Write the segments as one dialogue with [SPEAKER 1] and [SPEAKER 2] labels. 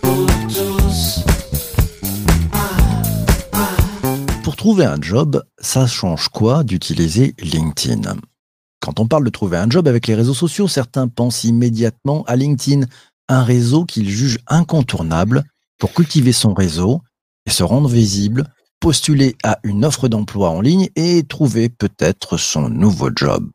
[SPEAKER 1] Pour.
[SPEAKER 2] Pour trouver un job, ça change quoi d'utiliser LinkedIn? Quand on parle de trouver un job avec les réseaux sociaux, certains pensent immédiatement à LinkedIn, un réseau qu'ils jugent incontournable pour cultiver son réseau et se rendre visible, postuler à une offre d'emploi en ligne et trouver peut-être son nouveau job.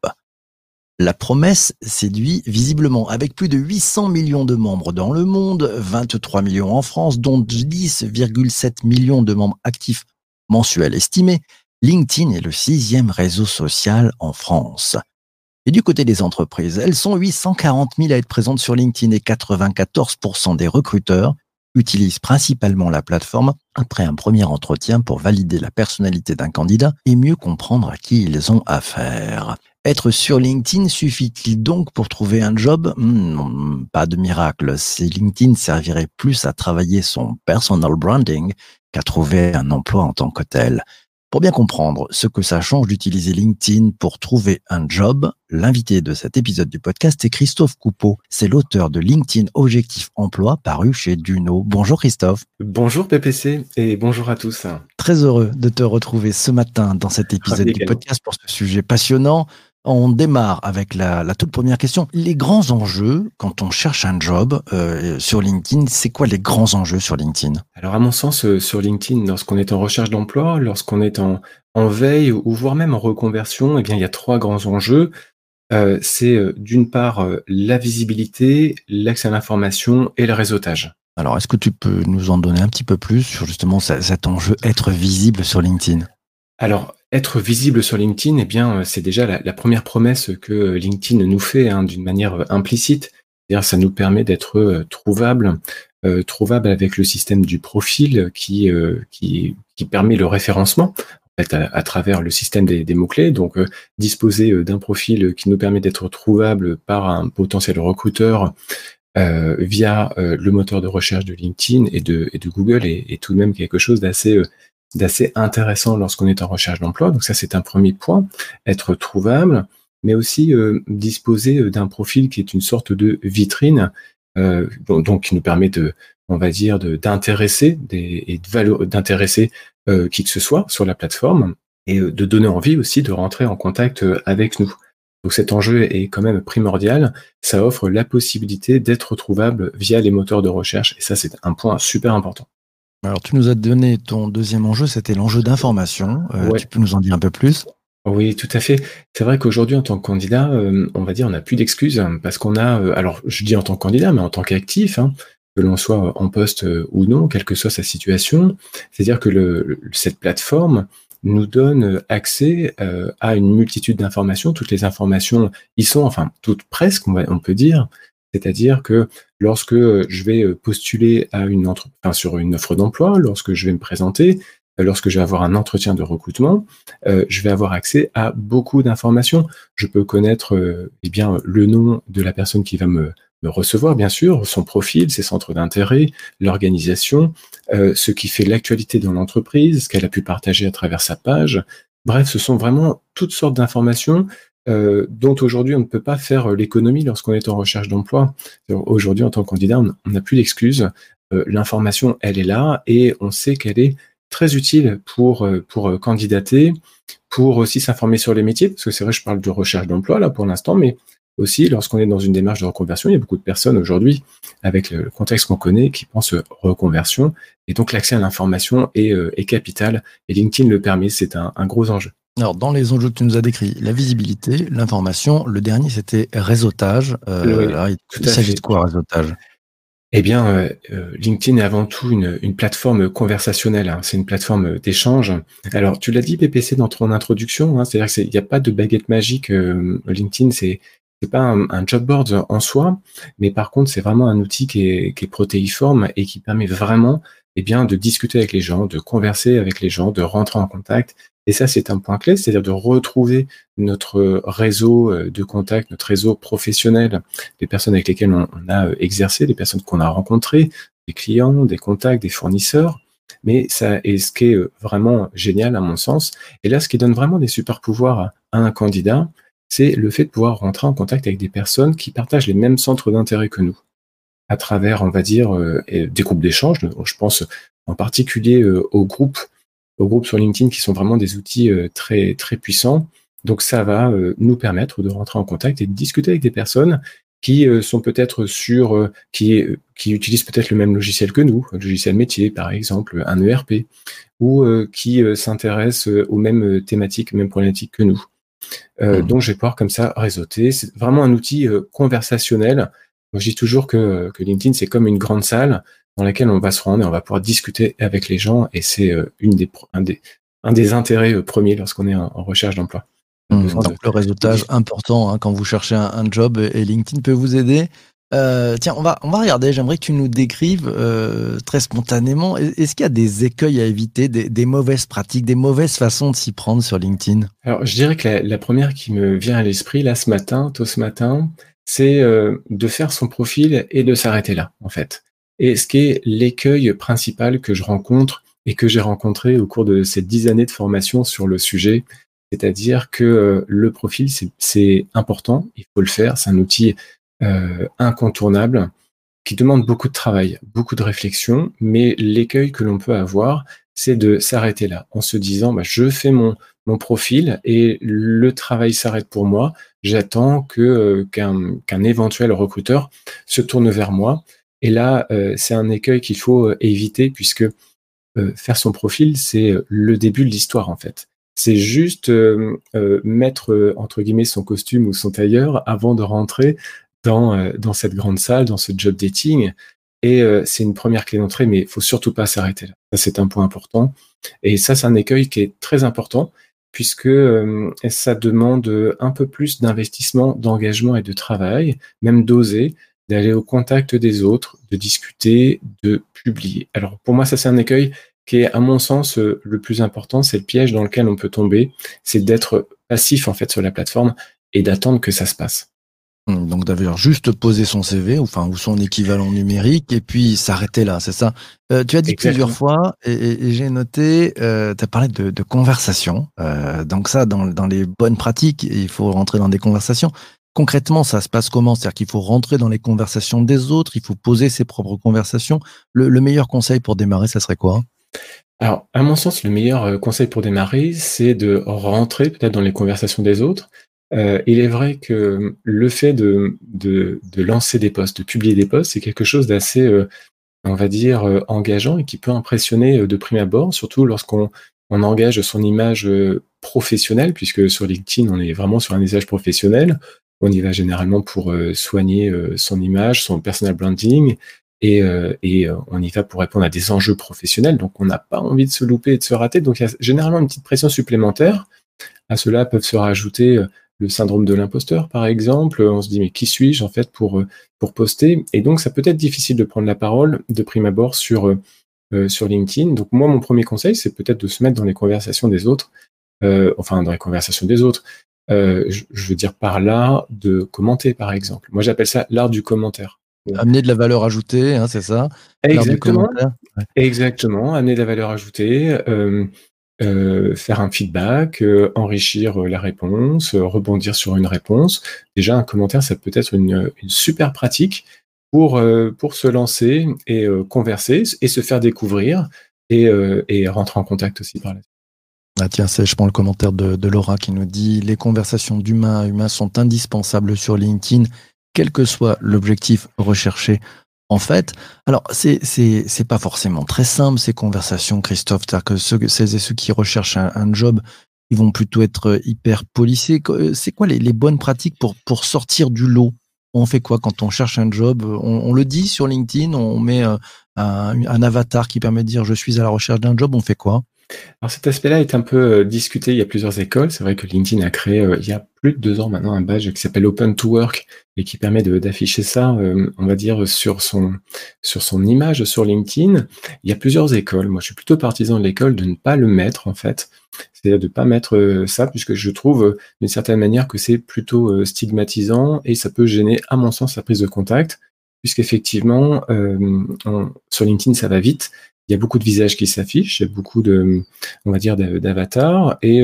[SPEAKER 2] La promesse séduit visiblement avec plus de 800 millions de membres dans le monde, 23 millions en France, dont 10,7 millions de membres actifs mensuels estimés. LinkedIn est le sixième réseau social en France. Et du côté des entreprises, elles sont 840 000 à être présentes sur LinkedIn et 94% des recruteurs utilisent principalement la plateforme après un premier entretien pour valider la personnalité d'un candidat et mieux comprendre à qui ils ont affaire. Être sur LinkedIn suffit-il donc pour trouver un job? Hmm, Pas de miracle. Si LinkedIn servirait plus à travailler son personal branding qu'à trouver un emploi en tant que tel. Pour bien comprendre ce que ça change d'utiliser LinkedIn pour trouver un job, l'invité de cet épisode du podcast est Christophe Coupeau. C'est l'auteur de LinkedIn Objectif Emploi paru chez Duno. Bonjour Christophe.
[SPEAKER 3] Bonjour PPC et bonjour à tous.
[SPEAKER 2] Très heureux de te retrouver ce matin dans cet épisode du podcast pour ce sujet passionnant. On démarre avec la, la toute première question. Les grands enjeux quand on cherche un job euh, sur LinkedIn, c'est quoi les grands enjeux sur LinkedIn?
[SPEAKER 3] Alors à mon sens, euh, sur LinkedIn, lorsqu'on est en recherche d'emploi, lorsqu'on est en, en veille ou voire même en reconversion, eh bien il y a trois grands enjeux. Euh, c'est d'une part la visibilité, l'accès à l'information et le réseautage.
[SPEAKER 2] Alors, est-ce que tu peux nous en donner un petit peu plus sur justement ce- cet enjeu être visible sur LinkedIn?
[SPEAKER 3] Alors, être visible sur LinkedIn, eh bien, euh, c'est déjà la, première promesse que euh, LinkedIn nous fait hein, d'une manière euh, implicite. C'est-à-dire, ça nous permet d'être trouvable, trouvable avec le système du profil qui, qui, permet le référencement à, travers le système des, mots-clés. Donc, disposer d'un profil qui nous permet d'être trouvable par un potentiel recruteur via le moteur de recherche de LinkedIn et de, Google est, tout de même quelque chose d'assez d'assez intéressant lorsqu'on est en recherche d'emploi. Donc ça, c'est un premier point, être trouvable, mais aussi euh, disposer euh, d'un profil qui est une sorte de vitrine, euh, donc, qui nous permet de, on va dire, d'intéresser et d'intéresser qui que ce soit sur la plateforme et de donner envie aussi de rentrer en contact avec nous. Donc cet enjeu est quand même primordial. Ça offre la possibilité d'être trouvable via les moteurs de recherche et ça, c'est un point super important.
[SPEAKER 2] Alors, tu nous as donné ton deuxième enjeu, c'était l'enjeu d'information. Euh,
[SPEAKER 3] Ouais.
[SPEAKER 2] Tu peux nous en dire un peu plus?
[SPEAKER 3] Oui, tout à fait. C'est vrai qu'aujourd'hui, en tant que candidat, euh, on va dire, on n'a plus d'excuses hein, parce qu'on a, euh, alors je dis en tant que candidat, mais en tant qu'actif, hein, que l'on soit en poste ou non, quelle que soit sa situation, c'est-à-dire que le, cette plateforme nous donne accès à une multitude d'informations. Toutes les informations y sont, enfin toutes presque, on, va- on peut dire. C'est-à-dire que lorsque je vais euh, postuler sur une offre d'emploi, lorsque je vais me présenter, euh, lorsque je vais avoir un entretien de recrutement, euh, je vais avoir accès à beaucoup d'informations. Je peux connaître eh bien le nom de la personne qui va me, recevoir, bien sûr, son profil, ses centres d'intérêt, l'organisation, ce qui fait l'actualité dans l'entreprise, ce qu'elle a pu partager à travers sa page. Bref, ce sont vraiment toutes sortes d'informations euh, dont aujourd'hui on ne peut pas faire euh, l'économie lorsqu'on est en recherche d'emploi. Aujourd'hui, en tant que candidat, on n'a plus d'excuses. Euh, L'information, elle est là et on sait qu'elle est très utile pour, euh, pour candidater, pour aussi s'informer sur les métiers, parce que c'est vrai, je parle de recherche d'emploi là pour l'instant, mais aussi lorsqu'on est dans une démarche de reconversion, il y a beaucoup de personnes aujourd'hui, avec le contexte qu'on connaît, qui pensent reconversion, et donc l'accès à l'information est, est capital, et LinkedIn le permet, c'est un gros enjeu.
[SPEAKER 2] Alors, dans les enjeux que tu nous as décrits, la visibilité, l'information, le dernier, c'était réseautage. Euh,
[SPEAKER 3] Oui,
[SPEAKER 2] là, il s'agit de quoi, réseautage?
[SPEAKER 3] Eh bien, euh, euh, LinkedIn est avant tout une, une plateforme conversationnelle. hein. C'est une plateforme d'échange. Alors, tu l'as dit, PPC, dans ton introduction. Hein, C'est-à-dire qu'il n'y a pas de baguette magique. euh, LinkedIn, c'est c'est pas un, un job board en soi, mais par contre, c'est vraiment un outil qui est, qui est protéiforme et qui permet vraiment, eh bien, de discuter avec les gens, de converser avec les gens, de rentrer en contact. Et ça, c'est un point clé, c'est-à-dire de retrouver notre réseau euh, de contact, notre réseau professionnel, des personnes avec lesquelles on, a euh, exercé, des personnes qu'on a rencontrées, des clients, des contacts, des fournisseurs. Mais ça est ce qui est euh, vraiment génial à mon sens. Et là, ce qui donne vraiment des super pouvoirs à, un candidat, c'est le fait de pouvoir rentrer en contact avec des personnes qui partagent les mêmes centres d'intérêt que nous, à travers, on va dire, euh, des groupes d'échange. Je pense en particulier euh, aux groupes, aux groupes sur LinkedIn qui sont vraiment des outils euh, très très puissants. Donc ça va nous permettre de rentrer en contact et de discuter avec des personnes qui sont peut-être sur, qui, qui utilisent peut-être le même logiciel que nous, un logiciel métier par exemple, un ERP, ou qui s'intéressent aux mêmes thématiques, mêmes problématiques que nous. Euh, mmh. Donc, je vais pouvoir comme ça réseauter. C'est vraiment un outil euh, conversationnel. Moi, je dis toujours que, que LinkedIn, c'est comme une grande salle dans laquelle on va se rendre et on va pouvoir discuter avec les gens. Et c'est euh, une des, un, des, un des intérêts premiers lorsqu'on est en, recherche d'emploi.
[SPEAKER 2] Mmh. donc, le réseautage important hein, quand vous cherchez un, un, job et LinkedIn peut vous aider. Euh, tiens, on va, on va regarder. J'aimerais que tu nous décrives euh, très spontanément. Est-ce qu'il y a des écueils à éviter, des, mauvaises pratiques, des mauvaises façons de s'y prendre sur LinkedIn?
[SPEAKER 3] Alors, je dirais que la, première qui me vient à l'esprit, là, ce matin, tôt ce matin, c'est euh, de faire son profil et de s'arrêter là, en fait. Et ce qui est l'écueil principal que je rencontre et que j'ai rencontré au cours de ces dix années de formation sur le sujet, c'est-à-dire que le profil, c'est important, il faut le faire, c'est un outil euh, incontournable qui demande beaucoup de travail, beaucoup de réflexion, mais l'écueil que l'on peut avoir, c'est de s'arrêter là, en se disant, bah, je fais mon, profil et le travail s'arrête pour moi. J'attends euh, qu'un éventuel recruteur se tourne vers moi. Et là, euh, c'est un écueil qu'il faut éviter puisque faire son profil, c'est le début de l'histoire en fait. C'est juste mettre entre guillemets son costume ou son tailleur avant de rentrer euh, dans, cette grande salle, dans ce job dating. Et euh, c'est une première clé d'entrée, mais il faut surtout pas s'arrêter là. Ça, c'est un point important. Et ça, c'est un écueil qui est très important puisque euh, ça demande un peu plus d'investissement, d'engagement et de travail, même d'oser, d'aller au contact des autres, de discuter, de publier. Alors pour moi, ça c'est un écueil qui est, à mon sens, le plus important, c'est le piège dans lequel on peut tomber, c'est d'être passif en fait sur la plateforme et d'attendre que ça se passe.
[SPEAKER 2] Hum, donc d'avoir juste posé son CV, enfin ou son équivalent numérique, et puis s'arrêter là, c'est ça? Euh, tu as dit plusieurs fois, et, j'ai noté, euh, tu as parlé de, conversation. Euh, donc ça, dans, les bonnes pratiques, il faut rentrer dans des conversations. Concrètement, ça se passe comment? C'est-à-dire qu'il faut rentrer dans les conversations des autres, il faut poser ses propres conversations. Le, le meilleur conseil pour démarrer, ça serait quoi?
[SPEAKER 3] Alors, à mon sens, le meilleur conseil pour démarrer, c'est de rentrer peut-être dans les conversations des autres, euh, il est vrai que le fait de, lancer des posts, de publier des posts, c'est quelque chose d'assez, euh, on va dire, euh, engageant et qui peut impressionner de prime abord, surtout lorsqu'on on engage son image professionnelle, puisque sur LinkedIn, on est vraiment sur un usage professionnel. On y va généralement pour soigner son image, son personal branding, et, et on y va pour répondre à des enjeux professionnels. Donc, on n'a pas envie de se louper et de se rater. Donc, il y a généralement une petite pression supplémentaire. À cela peuvent se rajouter le syndrome de l'imposteur, par exemple. On se dit, mais qui suis-je, en fait, pour, euh, poster? Et donc, ça peut être difficile de prendre la parole de prime abord euh, euh, sur LinkedIn. Donc, moi, mon premier conseil, c'est peut-être de se mettre dans les conversations des autres, enfin, dans les conversations des autres. Je, veux dire par là de commenter, par exemple. Moi, j'appelle ça l'art du commentaire.
[SPEAKER 2] Amener de la valeur ajoutée, hein, c'est ça?
[SPEAKER 3] Exactement. Exactement, amener de la valeur ajoutée. Euh, faire un feedback, euh, enrichir euh, la réponse, rebondir sur une réponse. Déjà, un commentaire, ça peut être une, super pratique pour, pour se lancer et converser et se faire découvrir et, et, rentrer en contact aussi par là.
[SPEAKER 2] Ah tiens, je prends le commentaire de, Laura qui nous dit les conversations d'humain à humain sont indispensables sur LinkedIn, quel que soit l'objectif recherché en fait, alors c'est c'est pas forcément très simple ces conversations, Christophe. C'est-à-dire que ceux, celles et ceux qui recherchent un, job, ils vont plutôt être euh, hyper policiers. Euh, c'est quoi les, bonnes pratiques pour pour sortir du lot? On fait quoi quand on cherche un job? On, le dit sur LinkedIn, on met euh, un, avatar qui permet de dire je suis à la recherche d'un job. On fait quoi?
[SPEAKER 3] Alors cet aspect-là est un peu discuté. Il y a plusieurs écoles. C'est vrai que LinkedIn a créé il y a plus de deux ans maintenant un badge qui s'appelle Open to Work et qui permet d'afficher ça, euh, on va dire, sur son, sur son image sur LinkedIn. Il y a plusieurs écoles. Moi, je suis plutôt partisan de l'école de ne pas le mettre, en fait. C'est-à-dire de ne pas mettre euh, ça, puisque je trouve, euh, d'une certaine manière, que c'est plutôt stigmatisant et ça peut gêner, à mon sens, la prise de contact, puisqu'effectivement, sur LinkedIn, ça va vite. Il y a beaucoup de visages qui s'affichent, il y a beaucoup de, on va dire, d'avatars, et,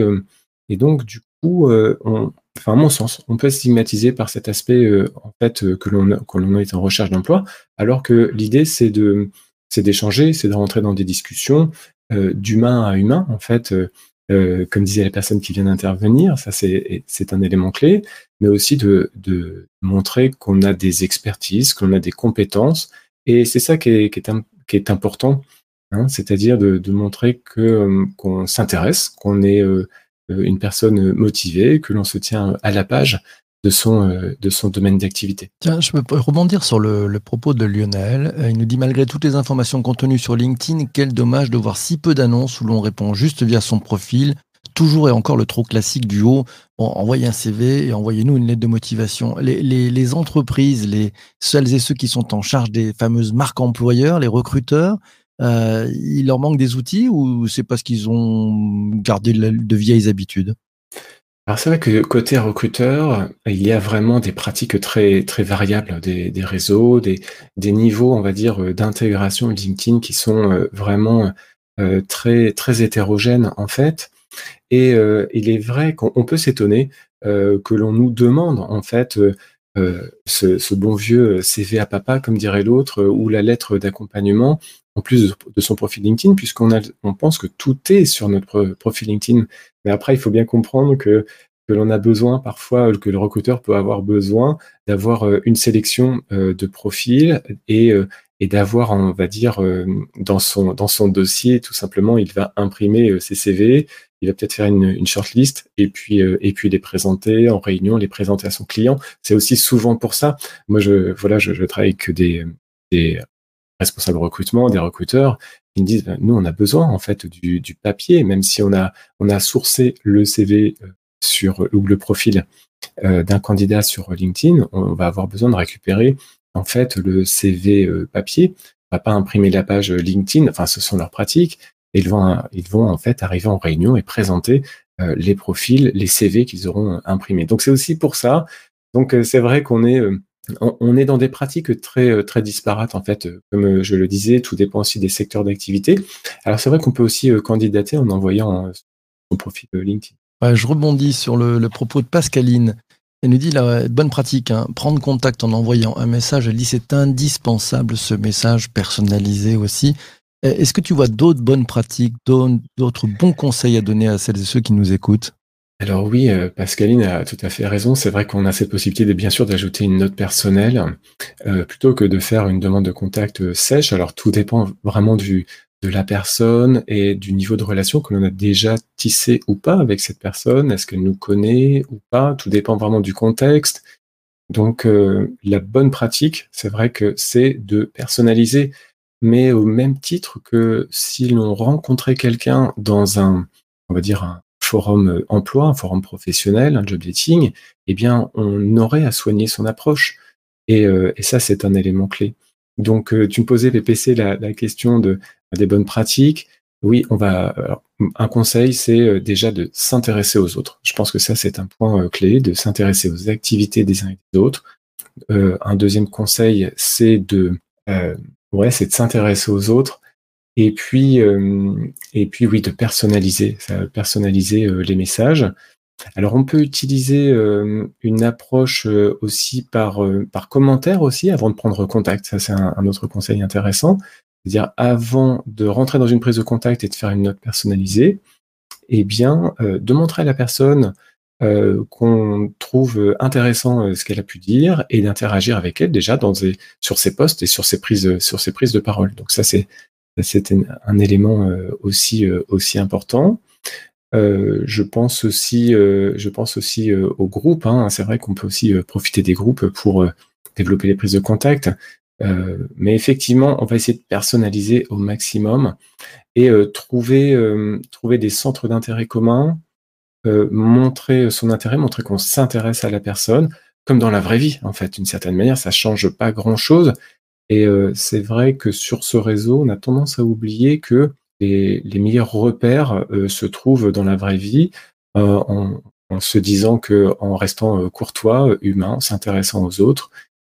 [SPEAKER 3] et donc, du coup, on, enfin à mon sens, on peut être par cet aspect en fait que l'on que l'on est en recherche d'emploi, alors que l'idée c'est de c'est d'échanger, c'est de rentrer dans des discussions d'humain à humain en fait. Euh, comme disait la personne qui vient d'intervenir, ça c'est un élément clé, mais aussi de, de montrer qu'on a des expertises, qu'on a des compétences, et c'est ça qui est, qui, est qui est, important, hein, c'est-à-dire de, montrer euh, qu'on s'intéresse, qu'on est euh, une personne motivée, que l'on se tient à la page de son, domaine d'activité.
[SPEAKER 2] Je peux rebondir sur le, propos de Lionel. Il nous dit malgré toutes les informations contenues sur LinkedIn, quel dommage de voir si peu d'annonces où l'on répond juste via son profil. Toujours et encore le trop classique du haut. Envoyez un CV et envoyez-nous une lettre de motivation. Les, les, les, entreprises, les celles et ceux qui sont en charge des fameuses marques employeurs, les recruteurs, euh, il leur manque des outils ou c'est parce qu'ils ont gardé de vieilles habitudes?
[SPEAKER 3] Alors c'est vrai que côté recruteur, il y a vraiment des pratiques très variables, des, réseaux, des, niveaux, on va dire, d'intégration LinkedIn qui sont euh, vraiment euh, très hétérogènes en fait. Et euh, il est vrai qu'on peut s'étonner que l'on nous demande en fait ce, ce, bon vieux CV à papa, comme dirait l'autre, ou la lettre d'accompagnement, en plus de son profil LinkedIn, puisqu'on on pense que tout est sur notre profil LinkedIn. Mais après, il faut bien comprendre que, que l'on a besoin parfois, que le recruteur peut avoir besoin d'avoir euh, une sélection euh, de profils et, euh, et d'avoir, on va dire, dans son, dans son dossier, tout simplement, il va imprimer ses CV, il va peut-être faire une, shortlist et puis, et puis les présenter en réunion, les présenter à son client. C'est aussi souvent pour ça. Moi, je, voilà, je, travaille avec des, des responsables recrutement, des recruteurs, qui me disent, nous, on a besoin en fait du, papier, même si on a, on a sourcé le CV euh, sur ou le profil euh, d'un candidat sur LinkedIn, on va avoir besoin de récupérer en fait le CV euh, papier. On va pas imprimer la page LinkedIn, enfin, ce sont leurs pratiques. Ils vont, ils vont en fait arriver en réunion et présenter euh, les profils, les CV qu'ils auront imprimés. Donc c'est aussi pour ça. Donc c'est vrai qu'on est on, est dans des pratiques très euh, très disparates en fait. Comme euh, je le disais, tout dépend aussi des secteurs d'activité. Alors c'est vrai qu'on peut aussi euh, candidater en envoyant son profil LinkedIn.
[SPEAKER 2] je rebondis sur le, propos de Pascaline. Elle nous dit la bonne pratique, hein, prendre contact en envoyant un message. Elle dit c'est indispensable ce message personnalisé aussi. Est-ce que tu vois d'autres bonnes pratiques, d'autres bons conseils à donner à celles et ceux qui nous écoutent?
[SPEAKER 3] Alors oui, euh, Pascaline a tout à fait raison. C'est vrai qu'on a cette possibilité de bien sûr d'ajouter une note personnelle euh, plutôt que de faire une demande de contact euh, sèche. Alors tout dépend vraiment du, de la personne et du niveau de relation que l'on a déjà tissé ou pas avec cette personne. Est-ce qu'elle nous connaît ou pas? Tout dépend vraiment du contexte. Donc la bonne pratique, c'est vrai que c'est de personnaliser, mais au même titre que si l'on rencontrait quelqu'un dans un, on va dire un, forum euh, emploi, un forum professionnel, un job dating, eh bien, on aurait à soigner son approche. Et, euh, ça, c'est un élément clé. Donc, euh, tu me posais, PPC, la, la question de, des bonnes pratiques. Oui, on va. un conseil, c'est déjà de s'intéresser aux autres. Je pense que ça, c'est un point clé, de s'intéresser aux activités des uns et des autres. un deuxième conseil, c'est de, ouais, c'est de s'intéresser aux autres et puis, euh, et puis oui, de personnaliser, personnaliser euh, les messages. Alors, on peut utiliser euh, une approche aussi par, par commentaire aussi avant de prendre contact. Ça, c'est un, autre conseil intéressant. C'est-à-dire, avant de rentrer dans une prise de contact et de faire une note personnalisée, eh bien, de montrer à la personne qu'on trouve intéressant ce qu'elle a pu dire et d'interagir avec elle déjà sur ses postes et sur ses prises, sur ses prises de parole. Donc ça, c'est un, élément euh, aussi, euh, aussi important. Euh, je pense aussi, je pense aussi au groupe. Hein. C'est vrai qu'on peut aussi profiter des groupes pour développer les prises de contact. mais effectivement, on va essayer de personnaliser au maximum et trouver, trouver des centres d'intérêt communs, montrer son intérêt, montrer qu'on s'intéresse à la personne, comme dans la vraie vie, en fait. D'une certaine manière, ça change pas grand-chose, et euh, c'est vrai que sur ce réseau, on a tendance à oublier que les, meilleurs repères euh, se trouvent dans la vraie vie, euh, en, en, se disant que en restant courtois, humain, s'intéressant aux autres,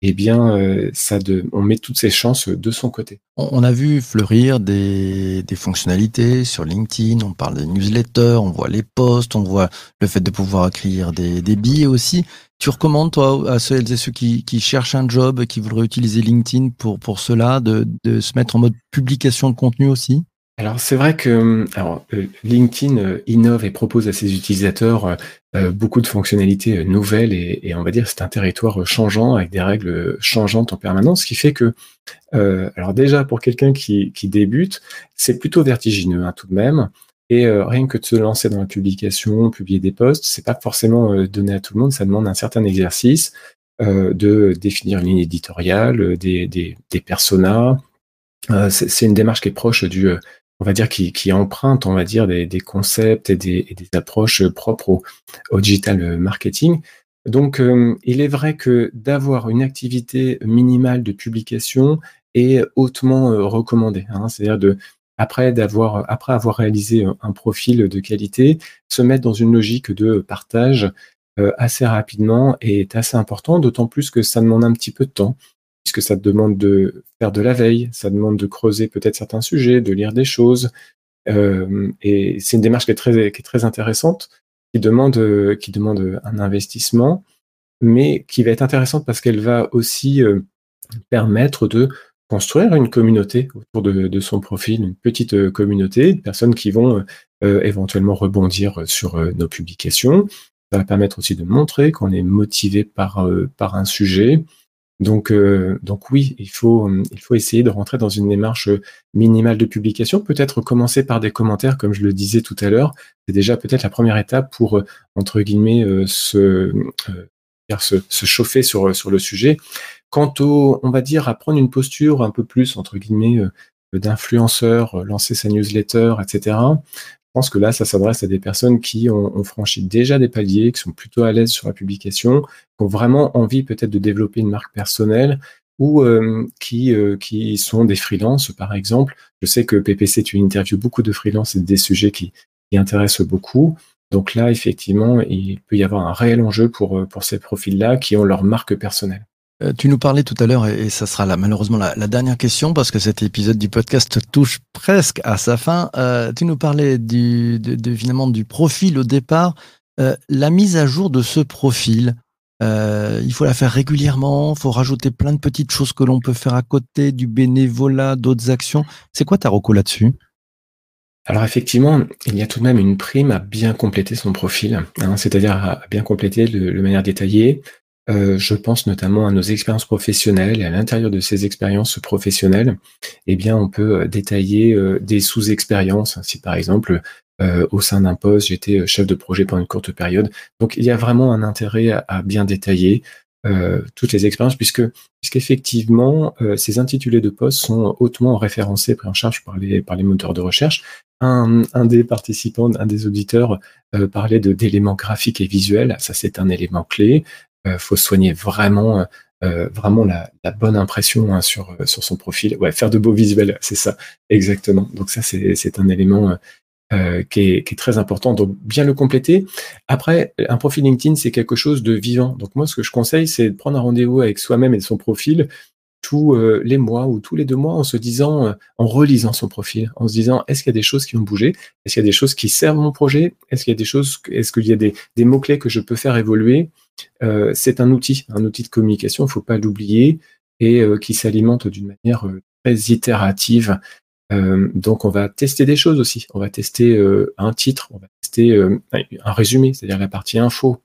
[SPEAKER 3] eh bien, euh, ça on met toutes ses chances de son côté.
[SPEAKER 2] On a vu fleurir des, fonctionnalités sur LinkedIn, on parle des newsletters, on voit les posts, on voit le fait de pouvoir écrire des, billets aussi. Tu recommandes, toi, à celles et ceux qui, cherchent un job, qui voudraient utiliser LinkedIn pour, cela, de se mettre en mode publication de contenu aussi?
[SPEAKER 3] Alors c'est vrai que alors, euh, LinkedIn euh, innove et propose à ses utilisateurs euh, beaucoup de fonctionnalités nouvelles et, on va dire c'est un territoire changeant avec des règles changeantes en permanence, ce qui fait que alors déjà pour quelqu'un qui, qui débute, c'est plutôt vertigineux hein, tout de même. Et rien que de se lancer dans la publication, publier des posts, c'est pas forcément donné à tout le monde. Ça demande un certain exercice de définir une ligne éditoriale, des, des, personas. C'est une démarche qui est proche du, on va dire, qui, qui emprunte, on va dire, des, concepts et des, approches propres au, digital marketing. Donc, euh, il est vrai que d'avoir une activité minimale de publication est hautement euh, recommandé. Hein, C'est-à-dire après avoir réalisé un- un profil de qualité, se mettre dans une logique de partage euh, assez rapidement est assez important, d'autant plus que ça demande un petit peu de temps, puisque ça demande de faire de la veille, ça demande de creuser peut-être certains sujets, de lire des choses, euh, et c'est une démarche qui est très intéressante, qui demande un investissement, mais qui va être intéressante parce qu'elle va aussi euh, permettre de construire une communauté autour de, son profil, une petite euh, communauté de personnes qui vont éventuellement rebondir sur nos publications. Ça va permettre aussi de montrer qu'on est motivé par un sujet. Donc, euh, donc oui, il faut, euh, il faut essayer de rentrer dans une démarche euh, minimale de publication. Peut-être commencer par des commentaires, comme je le disais tout à l'heure. C'est déjà peut-être la première étape pour, entre guillemets, se, euh, se, chauffer sur, sur le sujet. Quant au, on va dire, à prendre une posture un peu plus, entre guillemets, d'influenceur, lancer sa newsletter, etc. Pense que là, ça s'adresse à des personnes qui ont, franchi déjà des paliers, qui sont plutôt à l'aise sur la publication, qui ont vraiment envie peut-être de développer une marque personnelle ou euh, qui, euh, qui sont des freelances, par exemple. Je sais que PPC, tu interviews beaucoup de freelances et des sujets qui, qui intéressent beaucoup. Donc là, effectivement, il peut y avoir un réel enjeu pour, euh, pour ces profils-là qui ont leur marque personnelle.
[SPEAKER 2] Euh, tu nous parlais tout à l'heure, et, ça sera malheureusement la, dernière question, parce que cet épisode du podcast touche presque à sa fin. Euh, tu nous parlais du, finalement du profil au départ. Euh, la mise à jour de ce profil, il faut la faire régulièrement, il faut rajouter plein de petites choses que l'on peut faire à côté, du bénévolat, d'autres actions. C'est quoi ta reco là-dessus?
[SPEAKER 3] Alors effectivement, il y a tout de même une prime à bien compléter son profil, hein, c'est-à-dire à bien compléter de manière détaillée. Euh, je pense notamment à nos expériences professionnelles et à l'intérieur de ces expériences professionnelles, eh bien, on peut euh, détailler euh, des sous-expériences. Si par exemple, euh, au sein d'un poste, j'étais chef de projet pendant une courte période. Donc, il y a vraiment un intérêt à, bien détailler euh, toutes les expériences, puisque puisqu'effectivement, euh, ces intitulés de poste sont hautement référencés, pris en charge par les par les moteurs de recherche. Un, un des participants, un des auditeurs euh, parlait d'éléments graphiques et visuels. Ça, c'est un élément clé. Euh, faut soigner vraiment, euh, vraiment la, bonne impression hein, sur euh, son profil. Ouais, faire de beaux visuels, c'est ça, exactement. Donc ça, c'est un élément euh, euh, qui, est, qui est très important. Donc bien le compléter. Après, un profil LinkedIn, c'est quelque chose de vivant. Donc moi, ce que je conseille, c'est de prendre un rendez-vous avec soi-même et son profil tous euh, les mois ou tous les deux mois en se disant, euh, en relisant son profil, en se disant, est-ce qu'il y a des choses qui ont bougé Est-ce qu'il y a des choses qui servent mon projet? Est-ce qu'il y a des choses, est-ce qu'il y a des, des mots-clés que je peux faire évoluer? Euh, C'est un outil, un outil de communication, il ne faut pas l'oublier, et qui s'alimente d'une manière euh, très itérative. Donc on va tester des choses aussi. On va tester un titre, on va tester un résumé, c'est-à-dire la partie info,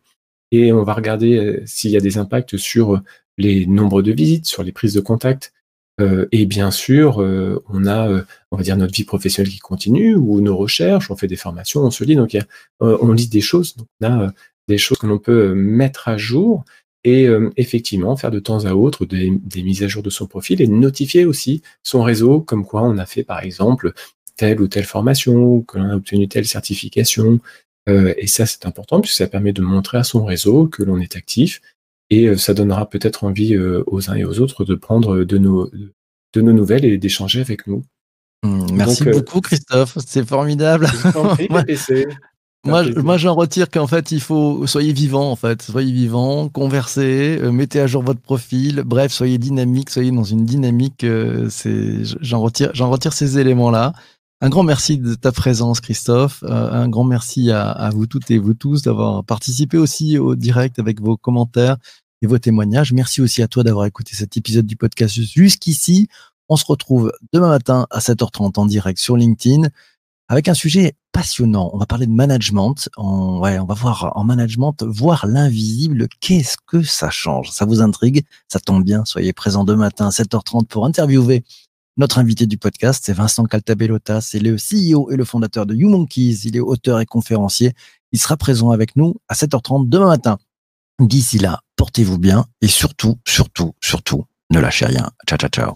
[SPEAKER 3] et on va regarder s'il y a des impacts sur les nombres de visites, sur les prises de contact. Euh, et bien sûr, euh, on a, euh, on va dire, notre vie professionnelle qui continue, ou nos recherches, on fait des formations, on se lit, donc on lit des choses, on a des choses que l'on peut mettre à jour et effectivement faire de temps à autre des, mises à jour de son profil et notifier aussi son réseau, comme quoi on a fait par exemple telle ou telle formation, que l'on a obtenu telle certification. Et ça, c'est important puisque ça permet de montrer à son réseau que l'on est actif et euh, ça donnera peut-être envie euh, aux uns et aux autres de prendre de nos, de nos nouvelles et d'échanger avec nous.
[SPEAKER 2] Hum, Merci
[SPEAKER 3] Donc, euh,
[SPEAKER 2] beaucoup, Christophe. C'est formidable.
[SPEAKER 3] Prie.
[SPEAKER 2] Moi, moi j'en retire qu'en fait, il faut soyez vivant en fait, soyez vivant, conversez, euh, mettez à jour votre profil, bref, soyez dynamique, soyez dans une dynamique. Euh, c'est, j'en retire, j'en retire ces éléments-là. Un grand merci de ta présence, Christophe. Euh, un grand merci à, vous toutes et vous tous d'avoir participé aussi au direct avec vos commentaires et vos témoignages. Merci aussi à toi d'avoir écouté cet épisode du podcast jusqu'ici. On se retrouve demain matin à 7h30 en direct sur LinkedIn avec un sujet passionnant. On va parler de management. On va voir en management, voir l'invisible. Qu'est-ce que ça change? Ça vous intrigue? Ça tombe bien. Soyez présents demain matin à 7h30 pour interviewer notre invité du podcast. C'est Vincent Caltabellota. C'est le CEO et le fondateur de YouMonkeys. Il est auteur et conférencier. Il sera présent avec nous à 7h30 demain matin. D'ici là, portez-vous bien et surtout, surtout, surtout, ne lâchez rien. Ciao, ciao, ciao.